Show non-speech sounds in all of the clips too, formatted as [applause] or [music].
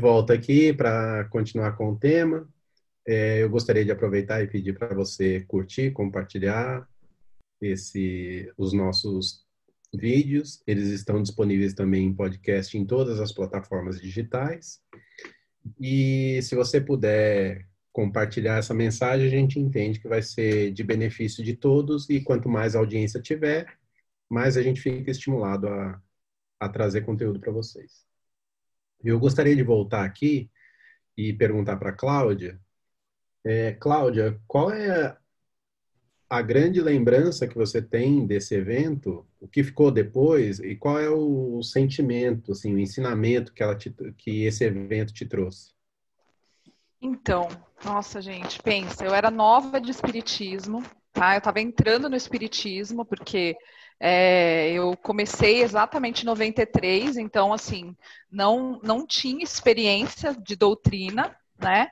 Volta aqui para continuar com o tema. É, eu gostaria de aproveitar e pedir para você curtir, compartilhar esse, os nossos vídeos. Eles estão disponíveis também em podcast em todas as plataformas digitais. E se você puder compartilhar essa mensagem, a gente entende que vai ser de benefício de todos e quanto mais audiência tiver, mais a gente fica estimulado a, a trazer conteúdo para vocês. Eu gostaria de voltar aqui e perguntar para a Cláudia. É, Cláudia, qual é a grande lembrança que você tem desse evento? O que ficou depois e qual é o sentimento, assim, o ensinamento que, ela te, que esse evento te trouxe? Então, nossa gente, pensa, eu era nova de espiritismo, tá? Eu estava entrando no espiritismo porque é, eu comecei exatamente em 93, então, assim, não, não tinha experiência de doutrina, né?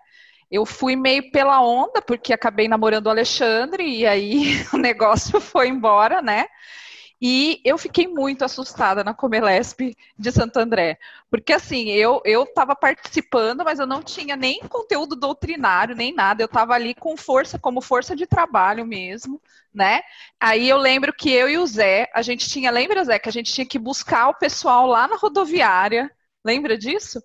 Eu fui meio pela onda, porque acabei namorando o Alexandre, e aí [laughs] o negócio foi embora, né? E eu fiquei muito assustada na Comelesp de Santo André, porque assim, eu eu estava participando, mas eu não tinha nem conteúdo doutrinário, nem nada, eu estava ali com força, como força de trabalho mesmo, né? Aí eu lembro que eu e o Zé, a gente tinha, lembra Zé, que a gente tinha que buscar o pessoal lá na rodoviária, lembra disso?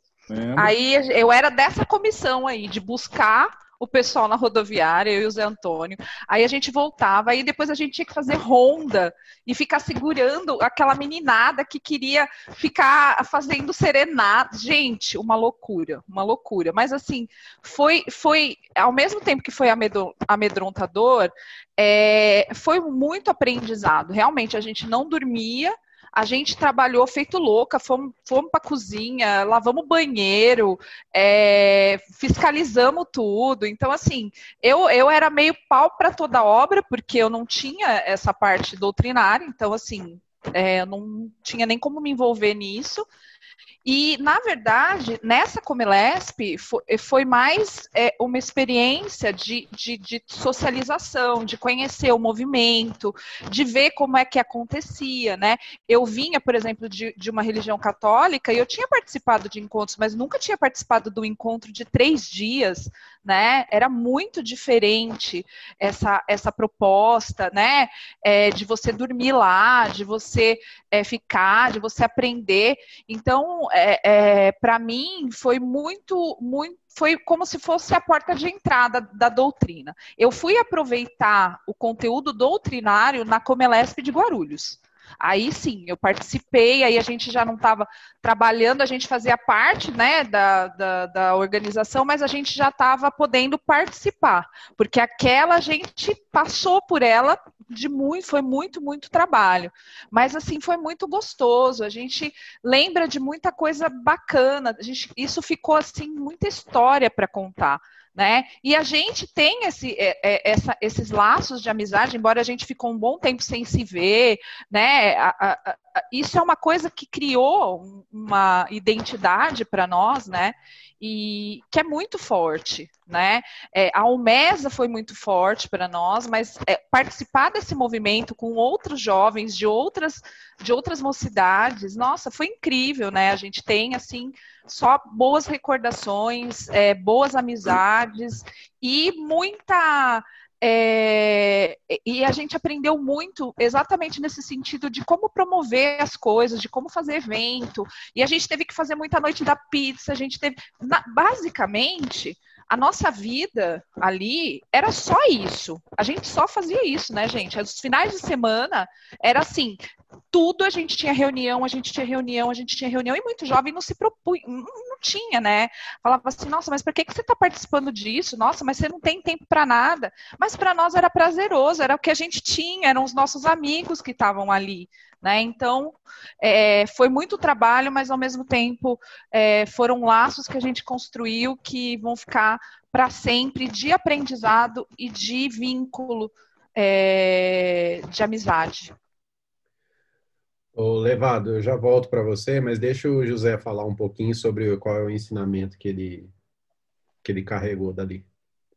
Aí eu era dessa comissão aí, de buscar o pessoal na rodoviária, eu e o Zé Antônio. Aí a gente voltava, aí depois a gente tinha que fazer ronda e ficar segurando aquela meninada que queria ficar fazendo serenata. Gente, uma loucura, uma loucura. Mas assim, foi, foi ao mesmo tempo que foi amedrontador, é, foi muito aprendizado. Realmente, a gente não dormia a gente trabalhou feito louca, fomos, fomos para a cozinha, lavamos banheiro, é, fiscalizamos tudo. Então, assim, eu, eu era meio pau para toda obra, porque eu não tinha essa parte doutrinária, então, assim, é, eu não tinha nem como me envolver nisso. E, na verdade, nessa Comelesp foi, foi mais é, uma experiência de, de, de, socialização, de conhecer o movimento, de ver como é que acontecia, né? Eu vinha, por exemplo, de, de uma religião católica e eu tinha participado de encontros, mas nunca tinha participado do encontro de três dias, né? Era muito diferente essa, essa proposta, né? É, de você dormir lá, de você é, ficar, de você aprender. Então, é, é para mim, foi muito, muito foi como se fosse a porta de entrada da doutrina. Eu fui aproveitar o conteúdo doutrinário na Comelesp de Guarulhos. Aí sim, eu participei, aí a gente já não estava trabalhando, a gente fazia parte né, da, da, da organização, mas a gente já estava podendo participar, porque aquela gente passou por ela de muito, foi muito, muito trabalho. Mas assim, foi muito gostoso. A gente lembra de muita coisa bacana. A gente, isso ficou assim, muita história para contar né? E a gente tem esse, é, é, essa, esses laços de amizade, embora a gente ficou um bom tempo sem se ver, né? A, a, a, isso é uma coisa que criou uma identidade para nós, né? E que é muito forte, né? É, a Almesa foi muito forte para nós, mas é, participar desse movimento com outros jovens de outras de outras mocidades, nossa, foi incrível, né? A gente tem assim só boas recordações, é, boas amizades e muita. É, e a gente aprendeu muito exatamente nesse sentido de como promover as coisas, de como fazer evento. E a gente teve que fazer muita noite da pizza, a gente teve. Na, basicamente, a nossa vida ali era só isso. A gente só fazia isso, né, gente? Os finais de semana era assim, tudo a gente tinha reunião, a gente tinha reunião, a gente tinha reunião, e muito jovem não se propunha, não, tinha, né? Falava assim, nossa, mas por que, que você está participando disso? Nossa, mas você não tem tempo para nada. Mas para nós era prazeroso, era o que a gente tinha, eram os nossos amigos que estavam ali. Né? Então, é, foi muito trabalho, mas ao mesmo tempo é, foram laços que a gente construiu que vão ficar para sempre de aprendizado e de vínculo é, de amizade. Ô, Levado, eu já volto para você, mas deixa o José falar um pouquinho sobre qual é o ensinamento que ele, que ele carregou dali.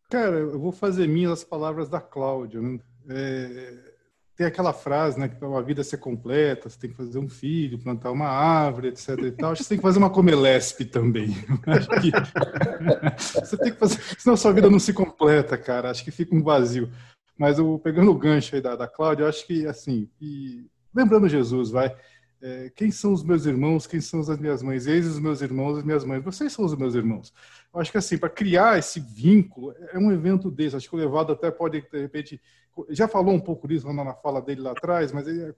Cara, eu vou fazer minhas as palavras da Cláudia. Né? É, tem aquela frase, né, que para uma vida ser completa, você tem que fazer um filho, plantar uma árvore, etc e tal. Acho que você tem que fazer uma comelespe também. [laughs] Acho que [laughs] você tem que fazer, senão sua vida não se completa, cara. Acho que fica um vazio. Mas eu, pegando o gancho aí da, da Cláudia, eu acho que, assim, e, lembrando Jesus, vai, é, quem são os meus irmãos, quem são as minhas mães? Eis os meus irmãos, as minhas mães. Vocês são os meus irmãos. Eu acho que assim, para criar esse vínculo, é um evento desse. Acho que o Levado até pode, de repente, já falou um pouco disso na fala dele lá atrás, mas ele,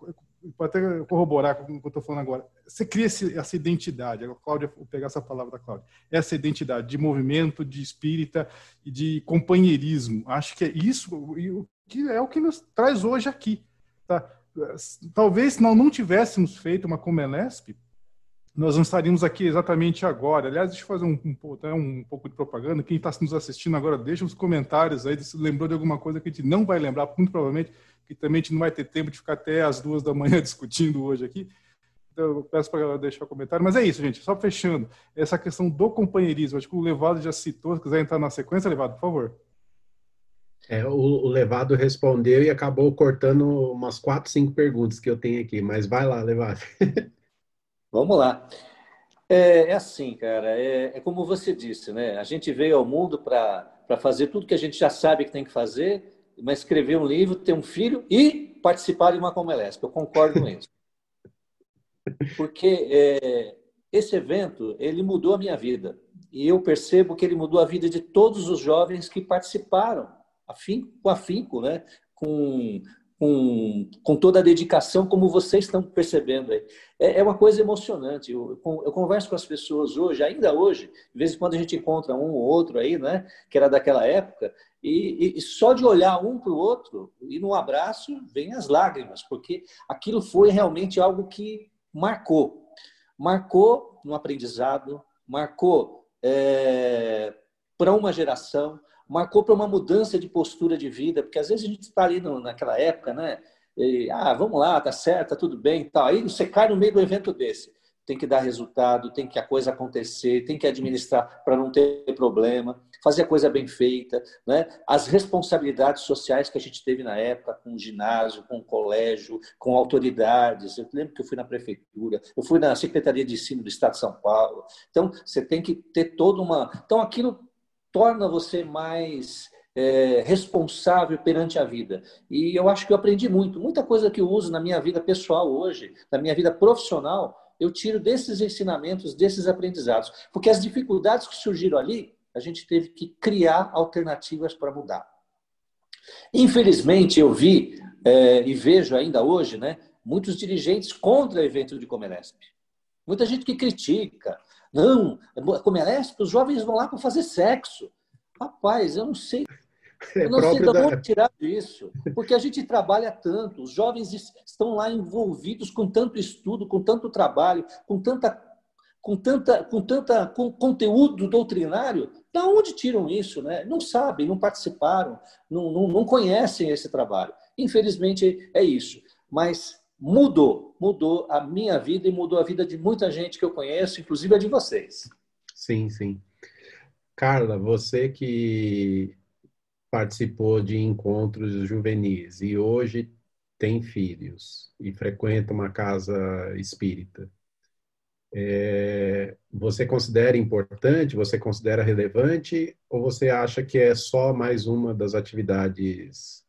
pode até corroborar com o que eu estou falando agora. Você cria esse, essa identidade, a Cláudia, vou pegar essa palavra da Cláudia, essa identidade de movimento, de espírita e de companheirismo. Acho que é isso que é o que nos traz hoje aqui. Tá? Talvez se nós não tivéssemos feito uma Comelesp, nós não estaríamos aqui exatamente agora. Aliás, deixa eu fazer um, um, um pouco de propaganda. Quem está nos assistindo agora, deixa os comentários aí se lembrou de alguma coisa que a gente não vai lembrar, muito provavelmente, que também a gente não vai ter tempo de ficar até as duas da manhã [laughs] discutindo hoje aqui. Então, eu peço para deixar o comentário. Mas é isso, gente. Só fechando. Essa questão do companheirismo. Acho que o Levado já citou. Se quiser entrar na sequência, Levado, por favor. É, o, o, Levado respondeu e acabou cortando umas quatro, cinco perguntas que eu tenho aqui, mas vai lá, Levado. [laughs] Vamos lá. É, é assim, cara, é, é, como você disse, né? A gente veio ao mundo para fazer tudo que a gente já sabe que tem que fazer, mas escrever um livro, ter um filho e participar de uma Comelesp. Eu concordo com isso. [laughs] Porque é, esse evento, ele mudou a minha vida. E eu percebo que ele mudou a vida de todos os jovens que participaram com afinco, né? com, com, com toda a dedicação, como vocês estão percebendo aí. É, é uma coisa emocionante. Eu, eu, converso com as pessoas hoje, ainda hoje, de vez em quando a gente encontra um ou outro aí, né? Que era daquela época, e, e, só de olhar um para o outro e no abraço vem as lágrimas, porque aquilo foi realmente algo que marcou. Marcou no aprendizado, marcou é, para uma geração, marcou para uma mudança de postura de vida, porque às vezes a gente está ali no, naquela época, né? E, ah, vamos lá, tá certo, tá tudo bem, tal. Aí você cai no meio do evento desse. Tem que dar resultado, tem que a coisa acontecer, tem que administrar para não ter problema, fazer a coisa bem feita, né? As responsabilidades sociais que a gente teve na época com o ginásio, com o colégio, com autoridades. Eu lembro que eu fui na prefeitura, eu fui na Secretaria de Ensino do Estado de São Paulo. Então, você tem que ter toda uma. Então, aquilo torna você mais é, responsável perante a vida. E eu acho que eu aprendi muito. Muita coisa que eu uso na minha vida pessoal hoje, na minha vida profissional, eu tiro desses ensinamentos, desses aprendizados. Porque as dificuldades que surgiram ali, a gente teve que criar alternativas para mudar. Infelizmente, eu vi é, e vejo ainda hoje né, muitos dirigentes contra o evento de Comelesp. Muita gente que critica, não, como é os jovens vão lá para fazer sexo. Rapaz, eu não sei. É eu não sei de onde tirar isso. Porque a gente trabalha tanto, os jovens estão lá envolvidos com tanto estudo, com tanto trabalho, com tanta com tanta com tanta com conteúdo doutrinário, da onde tiram isso, né? Não sabem, não participaram, não, não, não conhecem esse trabalho. Infelizmente é isso. Mas mudou, mudou a minha vida e mudou a vida de muita gente que eu conheço, inclusive a de vocês. Sim, sim. Carla, você que participou de encontros juvenis e hoje tem filhos e frequenta uma casa espírita, é, você considera importante, você considera relevante ou você acha que é só mais uma das atividades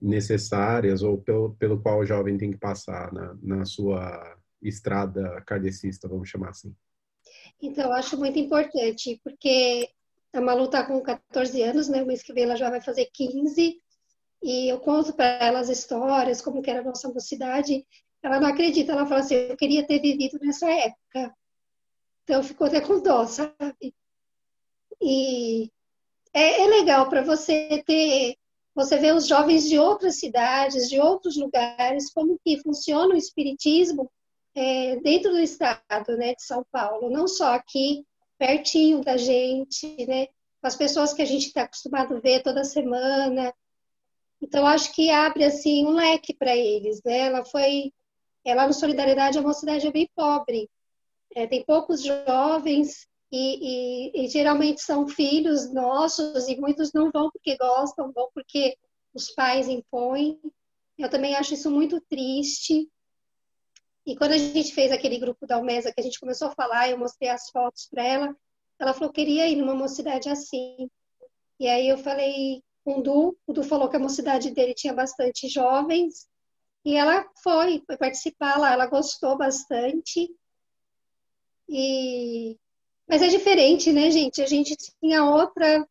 necessárias ou pelo, pelo qual o jovem tem que passar na, na sua estrada kardecista, vamos chamar assim? Então, acho muito importante, porque a Malu está com 14 anos, né? O mês que vem ela já vai fazer 15, e eu conto para ela as histórias, como que era a nossa mocidade. Ela não acredita, ela fala assim, eu queria ter vivido nessa época. Então, ficou até com dó, sabe? E é, é legal para você ter você vê os jovens de outras cidades, de outros lugares, como que funciona o espiritismo é, dentro do estado né, de São Paulo, não só aqui, pertinho da gente, né, com as pessoas que a gente está acostumado a ver toda semana. Então, acho que abre assim um leque para eles. Né? Ela foi, ela no Solidariedade é uma cidade bem pobre, é, tem poucos jovens, e, e, e, geralmente são filhos nossos e muitos não vão porque gostam, vão porque os pais impõem. Eu também acho isso muito triste. E quando a gente fez aquele grupo da Almesa, que a gente começou a falar, eu mostrei as fotos para ela, ela falou que queria ir numa mocidade assim. E aí eu falei com o Du, o Du falou que a mocidade dele tinha bastante jovens, e ela foi, foi participar lá, ela gostou bastante. E... Mas é diferente, né, gente? A gente tinha outra,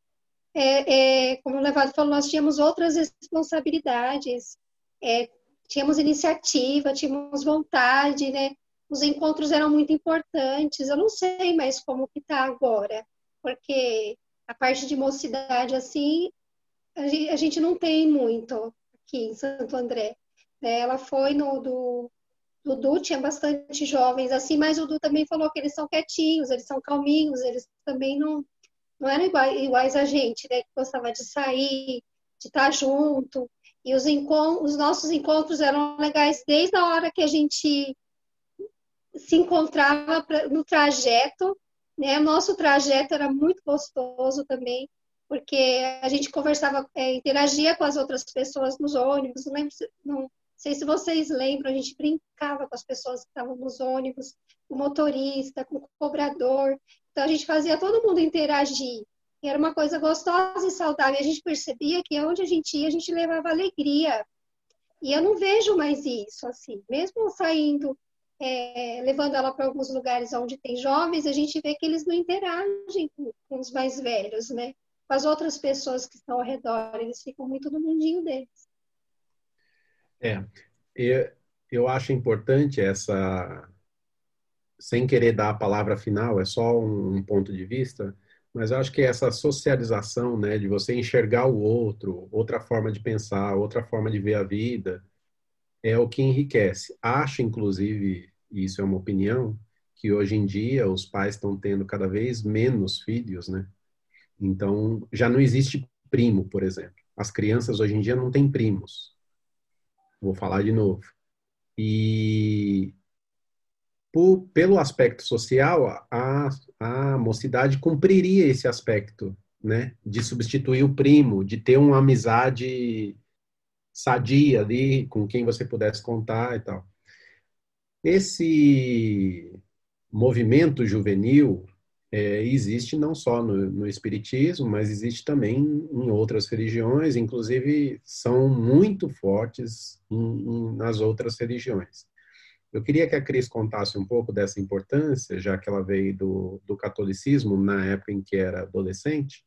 é, é, como o Levado falou, nós tínhamos outras responsabilidades, é, tínhamos iniciativa, tínhamos vontade, né? Os encontros eram muito importantes. Eu não sei mais como que está agora, porque a parte de mocidade, assim, a gente não tem muito aqui em Santo André. Né? Ela foi no do, do Du, tinha bastante jovens assim, mas o Du também falou que eles são quietinhos, eles são calminhos, eles também não, não eram iguais, a gente, né? Que gostava de sair, de estar junto. E os, os nossos encontros eram legais desde a hora que a gente se encontrava pra, no trajeto, né? Nosso trajeto era muito gostoso também, porque a gente conversava, é, interagia com as outras pessoas nos ônibus, não lembro, não, sei se vocês lembram, a gente brincava com as pessoas que estavam nos ônibus, com o motorista, com o cobrador. Então a gente fazia todo mundo interagir. E era uma coisa gostosa e saudável. E a gente percebia que onde a gente ia, a gente levava alegria. E eu não vejo mais isso, assim. Mesmo saindo, é, levando ela para alguns lugares onde tem jovens, a gente vê que eles não interagem com, com os mais velhos, né? Com as outras pessoas que estão ao redor. Eles ficam muito no mundinho deles. É, eu, eu acho importante essa, sem querer dar a palavra final, é só um, um ponto de vista, mas eu acho que essa socialização, né, de você enxergar o outro, outra forma de pensar, outra forma de ver a vida, é o que enriquece. Acho, inclusive, e isso é uma opinião, que hoje em dia os pais estão tendo cada vez menos filhos, né? Então, já não existe primo, por exemplo. As crianças hoje em dia não têm primos. Vou falar de novo. E por, pelo aspecto social, a, a mocidade cumpriria esse aspecto, né? De substituir o primo, de ter uma amizade sadia ali, com quem você pudesse contar e tal. Esse movimento juvenil é, existe não só no, no, Espiritismo, mas existe também em outras religiões, inclusive são muito fortes em, em, nas outras religiões. Eu queria que a Cris contasse um pouco dessa importância, já que ela veio do, do catolicismo na época em que era adolescente,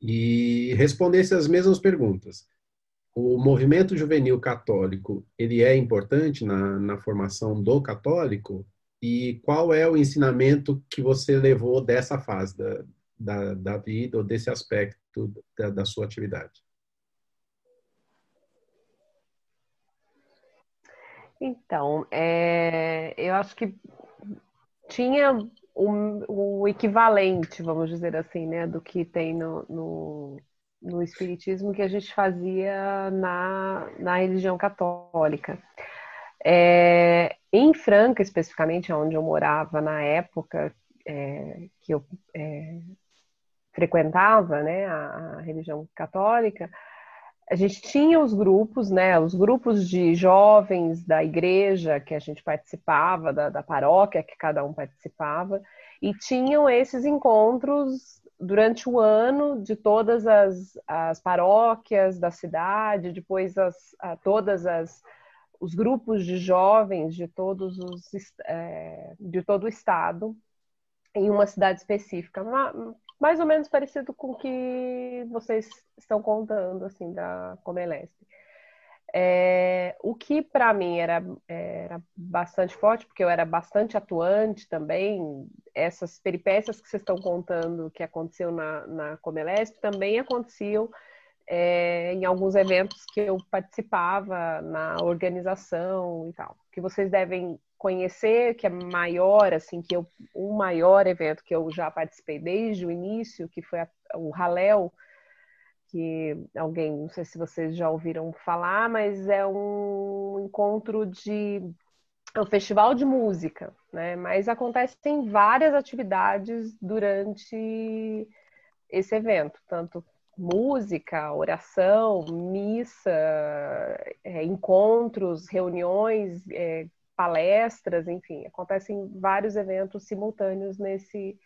e respondesse as mesmas perguntas. O movimento juvenil católico, ele é importante na, na formação do católico? E qual é o ensinamento que você levou dessa fase da, da, da vida ou desse aspecto da, da sua atividade? Então, é, eu acho que tinha o, equivalente, vamos dizer assim, né, do que tem no, no, no Espiritismo que a gente fazia na, na religião católica. É, em Franca, especificamente, onde eu morava na época é, que eu é, frequentava né, a, a, religião católica, a gente tinha os grupos, né, os grupos de jovens da igreja que a gente participava, da, da paróquia que cada um participava, e tinham esses encontros durante o ano de todas as, as paróquias da cidade, depois as, todas as os grupos de jovens de todos os é, de todo o estado em uma cidade específica, mais ou menos parecido com o que vocês estão contando assim da Comelesp. É, o que para mim era, era bastante forte, porque eu era bastante atuante também, essas peripécias que vocês estão contando que aconteceu na, na também aconteciam é, em alguns eventos que eu participava na organização e tal, que vocês devem conhecer, que é maior, assim, que eu, o maior evento que eu já participei desde o início, que foi a, o Halel, que alguém, não sei se vocês já ouviram falar, mas é um encontro de é um festival de música, né? Mas acontecem várias atividades durante esse evento, tanto música, oração, missa, é, encontros, reuniões, é, palestras, enfim, acontecem vários eventos simultâneos nesse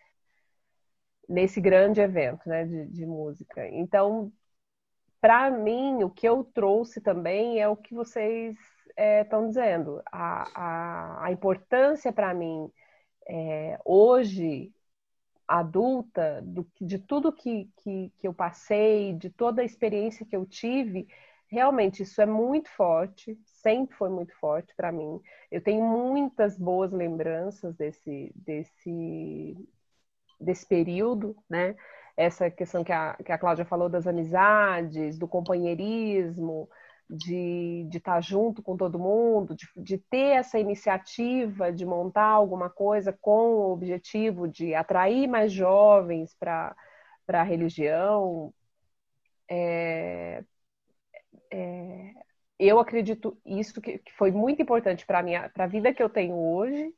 nesse grande evento, né, de, de música. Então, para mim, o que eu trouxe também é o que vocês estão é, dizendo. A, a, a importância para mim é, hoje adulta, do, de tudo que, que, que eu passei, de toda a experiência que eu tive, realmente isso é muito forte, sempre foi muito forte para mim. Eu tenho muitas boas lembranças desse, desse, desse período, né? Essa questão que a, que a Cláudia falou das amizades, do companheirismo, de, estar junto com todo mundo, de, de ter essa iniciativa de montar alguma coisa com o objetivo de atrair mais jovens para a religião. É, é, eu acredito isso que, que foi muito importante para a vida que eu tenho hoje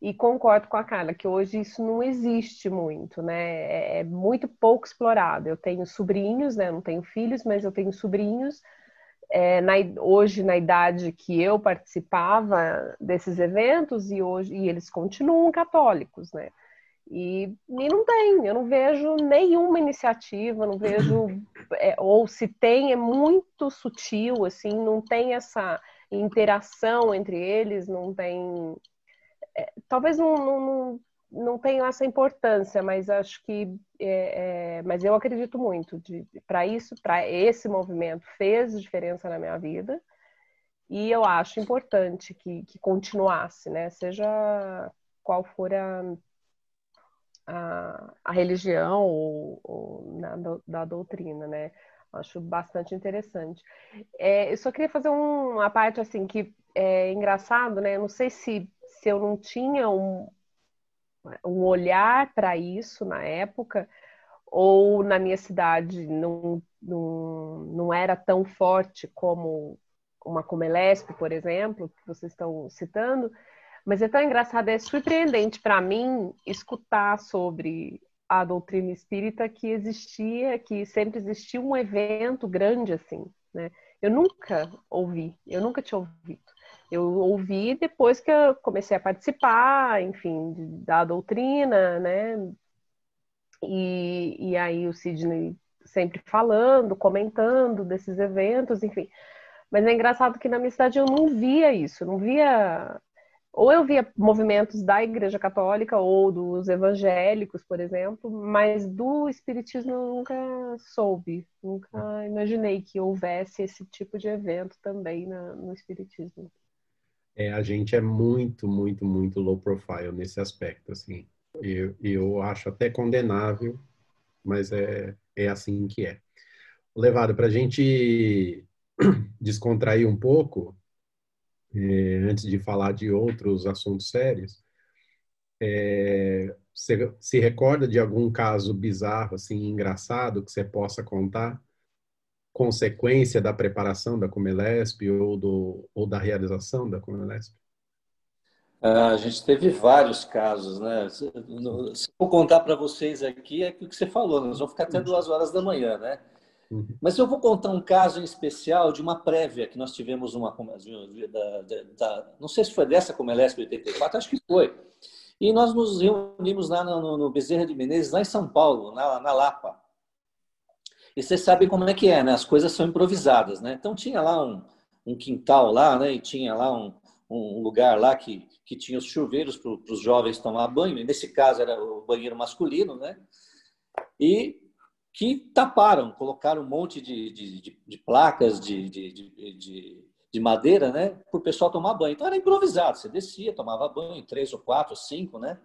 e concordo com a Carla que hoje isso não existe muito, né? É, é muito pouco explorado. Eu tenho sobrinhos, né? Eu não tenho filhos, mas eu tenho sobrinhos é, na, hoje na idade que eu participava desses eventos e hoje e eles continuam católicos, né? E, e não tem, eu não vejo nenhuma iniciativa, não vejo, [coughs] é, ou se tem, é muito sutil, assim, não tem essa interação entre eles, não tem. É, talvez não, não, não tenha essa importância, mas acho que, é, é, mas eu acredito muito para isso, para esse movimento fez diferença na minha vida e eu acho importante que, que continuasse, né? Seja qual for a, a, a religião ou, ou na, da doutrina, né? Acho bastante interessante. É, eu só queria fazer um, uma parte assim que é engraçado, né? Eu não sei se, se eu não tinha um, um olhar para isso na época, ou na minha cidade não, não, não era tão forte como uma Comelesp, por exemplo, que vocês estão citando, mas é tão engraçado, é surpreendente para mim escutar sobre a doutrina espírita que existia, que sempre existia um evento grande assim, né? Eu nunca ouvi, eu nunca tinha ouvido. Eu ouvi depois que eu comecei a participar, enfim, da doutrina, né? E, e aí o Sidney sempre falando, comentando desses eventos, enfim. Mas é engraçado que na minha cidade eu não via isso, não via. Ou eu via movimentos da Igreja Católica ou dos evangélicos, por exemplo, mas do Espiritismo eu nunca soube, nunca imaginei que houvesse esse tipo de evento também na, no Espiritismo é, a gente é muito, muito, muito low profile nesse aspecto, assim. Eu, eu acho até condenável, mas é, é assim que é. Levado para a gente [clears throat] descontrair um pouco, é, antes de falar de outros assuntos sérios, é, você se recorda de algum caso bizarro, assim, engraçado, que você possa contar? Consequência da preparação da Comelesp ou, do, ou da realização da Comelesp? Ah, a gente teve vários casos, né? Se eu contar para vocês aqui, é o que você falou, nós vamos ficar até duas horas da manhã, né? Uhum. Mas eu vou contar um caso em especial de uma prévia que nós tivemos uma da, da, da, não sei se foi dessa Comelesp 84, acho que foi. E nós nos reunimos lá no, no Bezerra de Menezes, lá em São Paulo, na, na Lapa. E vocês sabem como é que é, né? As coisas são improvisadas, né? Então tinha lá um, um quintal lá, né? E tinha lá um, um lugar lá que, que tinha os chuveiros para os jovens tomar banho. E nesse caso era o banheiro masculino, né? E que taparam, colocaram um monte de, de, de, de placas de, de, de, madeira, né? Para o pessoal tomar banho. Então era improvisado. Você descia, tomava banho, três ou quatro, cinco, né?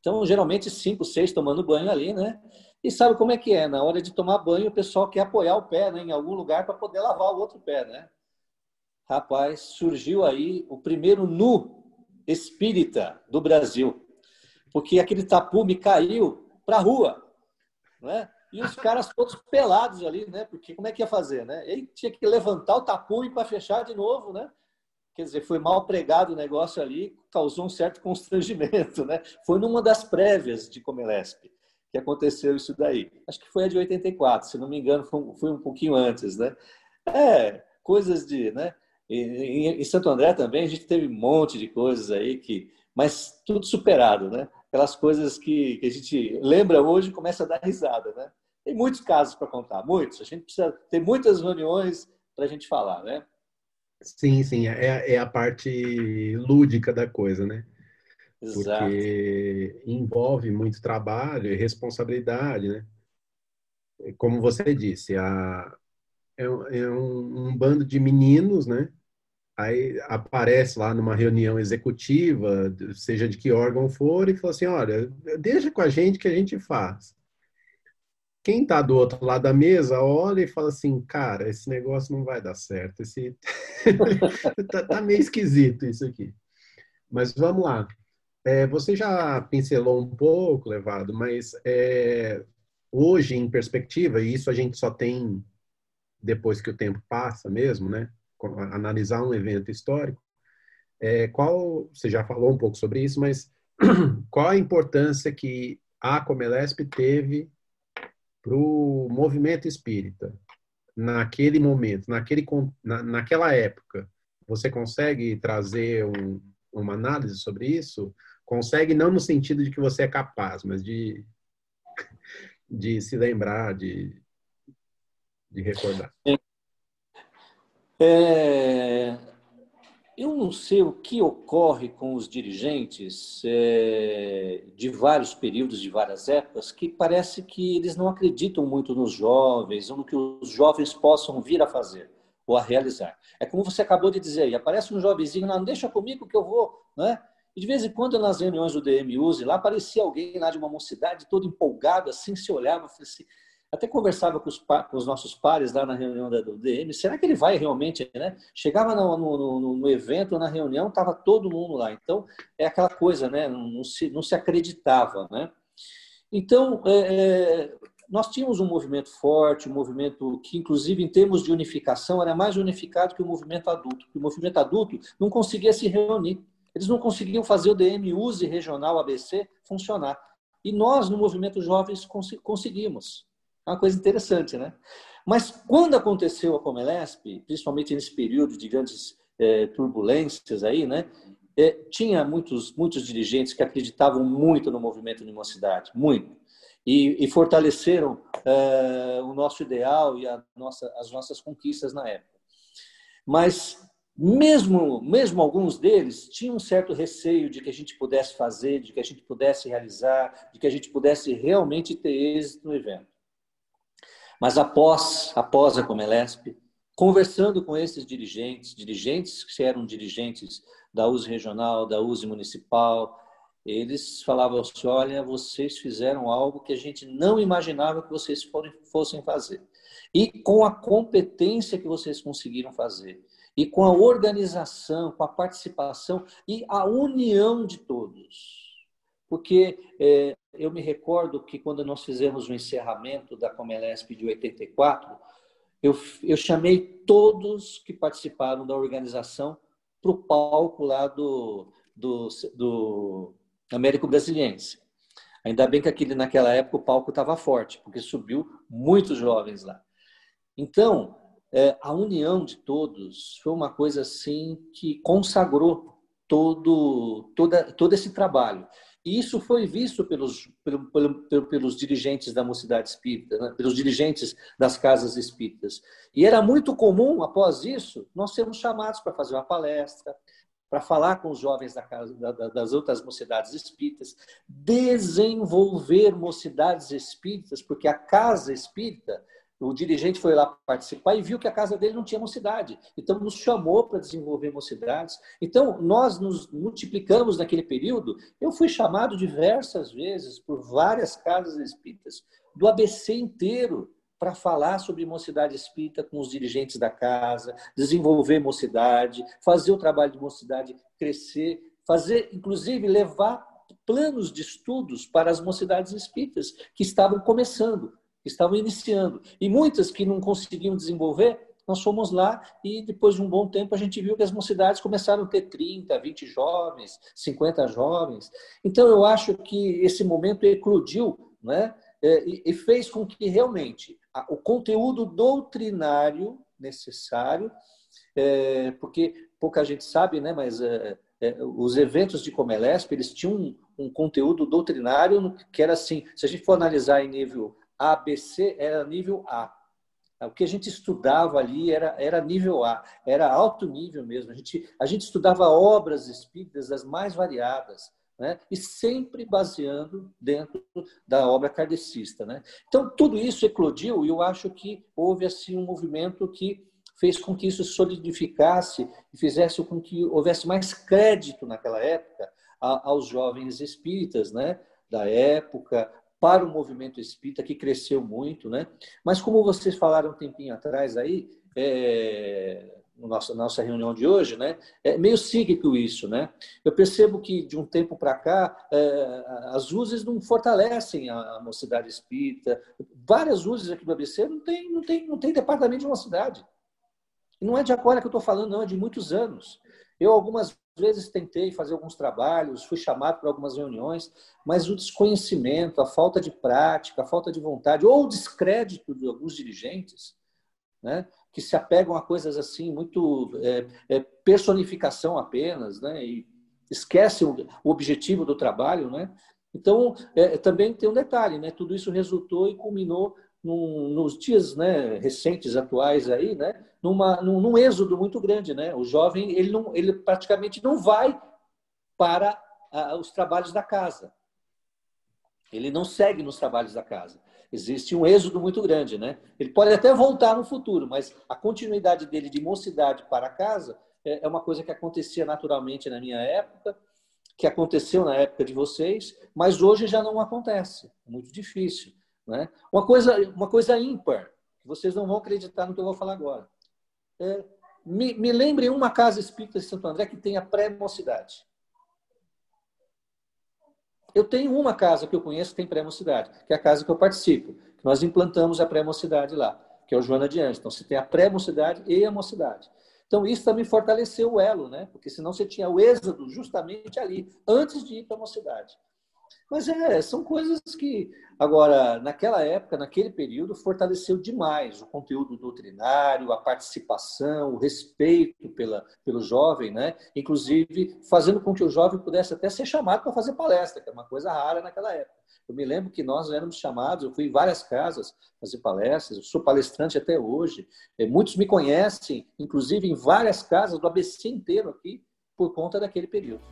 Então, geralmente, cinco, seis tomando banho ali, né? E sabe como é que é? Na hora de tomar banho, o pessoal quer apoiar o pé né, em algum lugar para poder lavar o outro pé, né? Rapaz, surgiu aí o primeiro nu espírita do Brasil, porque aquele tapume caiu para a rua, né? E os caras todos pelados ali, né? Porque como é que ia fazer, né? E aí tinha que levantar o tapume para fechar de novo, né? Quer dizer, foi mal pregado o negócio ali, causou um certo constrangimento, né? Foi numa das prévias de Comelesp. Que aconteceu isso daí. Acho que foi a de 84, se não me engano, foi um, foi um pouquinho antes, né? É, coisas de, né? Em, em Santo André também a gente teve um monte de coisas aí que, mas tudo superado, né? Aquelas coisas que, que a gente lembra hoje e começa a dar risada, né? Tem muitos casos para contar, muitos. A gente precisa ter muitas reuniões para a gente falar, né? Sim, sim, é, é a parte lúdica da coisa, né? Exato. Porque envolve muito trabalho e responsabilidade, né? Como você disse, a, é, é um, um, bando de meninos, né? Aí aparece lá numa reunião executiva, seja de que órgão for, e fala assim: olha, deixa com a gente que a gente faz. Quem está do outro lado da mesa olha e fala assim: cara, esse negócio não vai dar certo, esse [laughs] tá, tá meio esquisito isso aqui. Mas vamos lá. É, você já pincelou um pouco, Levado, mas é, hoje, em perspectiva, e isso a gente só tem depois que o tempo passa mesmo, né? Analisar um evento histórico. É, qual, você já falou um pouco sobre isso, mas [clears throat] qual a importância que a Comelesp teve para o movimento espírita naquele momento, naquele, na, naquela época? Você consegue trazer um, uma análise sobre isso? Consegue não no sentido de que você é capaz, mas de, de se lembrar, de, de recordar. É, eu não sei o que ocorre com os dirigentes é, de vários períodos, de várias épocas, que parece que eles não acreditam muito nos jovens, ou no que os jovens possam vir a fazer ou a realizar. É como você acabou de dizer aí, aparece um jovenzinho, não deixa comigo que eu vou, né? E de vez em quando, nas reuniões do DM Use, lá aparecia alguém lá de uma mocidade todo empolgado, assim, se olhava, assim, até conversava com os, com os, nossos pares lá na reunião do DM, será que ele vai realmente, né? Chegava no, no, no evento, na reunião, estava todo mundo lá. Então, é aquela coisa, né? Não, não, se, não se acreditava, né? Então, é, é, nós tínhamos um movimento forte, um movimento que, inclusive, em termos de unificação, era mais unificado que o movimento adulto. o movimento adulto não conseguia se reunir. Eles não conseguiam fazer o DM Use Regional ABC funcionar. E nós, no Movimento Jovens, cons conseguimos. É uma coisa interessante, né? Mas quando aconteceu a Comelesp, principalmente nesse período de grandes é, turbulências aí, né? É, tinha muitos, muitos dirigentes que acreditavam muito no movimento de mocidade, muito. E, e fortaleceram é, o nosso ideal e nossa, as nossas conquistas na época. Mas mesmo, mesmo alguns deles tinham um certo receio de que a gente pudesse fazer, de que a gente pudesse realizar, de que a gente pudesse realmente ter êxito no evento. Mas após, após a Comelesp, conversando com esses dirigentes, dirigentes que eram dirigentes da USE regional, da USE municipal, eles falavam assim, olha, vocês fizeram algo que a gente não imaginava que vocês fossem fazer. E com a competência que vocês conseguiram fazer e com a organização, com a participação e a união de todos. Porque é, eu me recordo que quando nós fizemos o encerramento da Comelesp de 84, eu, eu chamei todos que participaram da organização para o palco lá do, do, do Américo Brasiliense. Ainda bem que aquele, naquela época o palco estava forte, porque subiu muitos jovens lá. Então, é, a união de todos foi uma coisa assim que consagrou todo, toda, todo esse trabalho. E isso foi visto pelos, pelo, pelo, pelos dirigentes da mocidade espírita, né? pelos dirigentes das casas espíritas. E era muito comum, após isso, nós sermos chamados para fazer uma palestra, para falar com os jovens da casa, da, das outras mocidades espíritas, desenvolver mocidades espíritas, porque a casa espírita o dirigente foi lá participar e viu que a casa dele não tinha mocidade. Então, nos chamou para desenvolver mocidades. Então, nós nos multiplicamos naquele período. Eu fui chamado diversas vezes por várias casas espíritas, do ABC inteiro, para falar sobre mocidade espírita com os dirigentes da casa, desenvolver mocidade, fazer o trabalho de mocidade crescer, fazer, inclusive, levar planos de estudos para as mocidades espíritas que estavam começando estavam iniciando. E muitas que não conseguiam desenvolver, nós fomos lá e depois de um bom tempo a gente viu que as mocidades começaram a ter 30, 20 jovens, 50 jovens. Então eu acho que esse momento eclodiu né? E, fez com que realmente o conteúdo doutrinário necessário, é, porque pouca gente sabe, né? Mas é os eventos de Comelesp eles tinham um, um conteúdo doutrinário que era assim, se a gente for analisar em nível ABC, era nível A. O que a gente estudava ali era, era nível A, era alto nível mesmo. A gente, a gente estudava obras espíritas das mais variadas, né? e sempre baseando dentro da obra kardecista. Né? Então, tudo isso eclodiu e eu acho que houve assim, um movimento que fez com que isso solidificasse e fizesse com que houvesse mais crédito naquela época aos jovens espíritas né? da época, para o movimento espírita, que cresceu muito, né? Mas como vocês falaram um tempinho atrás aí, é, na nossa, nossa reunião de hoje, né? É meio cíclico isso, né? Eu percebo que de um tempo para cá é, as luzes não fortalecem a, a mocidade espírita. Várias luzes aqui do ABC não tem, não tem, não tem departamento de mocidade. E não é de agora que eu estou falando, não, é de muitos anos. Eu algumas vezes tentei fazer alguns trabalhos, fui chamado para algumas reuniões, mas o desconhecimento, a falta de prática, a falta de vontade ou o descrédito de alguns dirigentes, né, que se apegam a coisas assim muito é, é, personificação apenas, né, e esquecem o, objetivo do trabalho, né. Então é, também tem um detalhe, né, tudo isso resultou e culminou num, nos dias né, recentes, atuais aí, né, numa, num, num, êxodo muito grande. Né? O jovem ele, não, ele praticamente não vai para os trabalhos da casa. Ele não segue nos trabalhos da casa. Existe um êxodo muito grande. Né? Ele pode até voltar no futuro, mas a continuidade dele de mocidade para casa é, é uma coisa que acontecia naturalmente na minha época, que aconteceu na época de vocês, mas hoje já não acontece. É muito difícil. Né? Uma, coisa, uma coisa ímpar, vocês não vão acreditar no que eu vou falar agora. É, me, me lembrem uma casa espírita de Santo André que tenha pré-mocidade. Eu tenho uma casa que eu conheço que tem pré-mocidade, que é a casa que eu participo. Que nós implantamos a pré-mocidade lá, que é o Joana de Anjos. Então, você tem a pré-mocidade e a mocidade. Então, isso também fortaleceu o elo, né? Porque senão você tinha o êxodo justamente ali, antes de ir para a mocidade. Mas é, são coisas que, agora, naquela época, naquele período, fortaleceu demais o conteúdo doutrinário, a participação, o respeito pela, pelo jovem, né? inclusive fazendo com que o jovem pudesse até ser chamado para fazer palestra, que é uma coisa rara naquela época. Eu me lembro que nós éramos chamados, eu fui em várias casas fazer palestras, eu sou palestrante até hoje. É, muitos me conhecem, inclusive em várias casas do ABC inteiro aqui, por conta daquele período.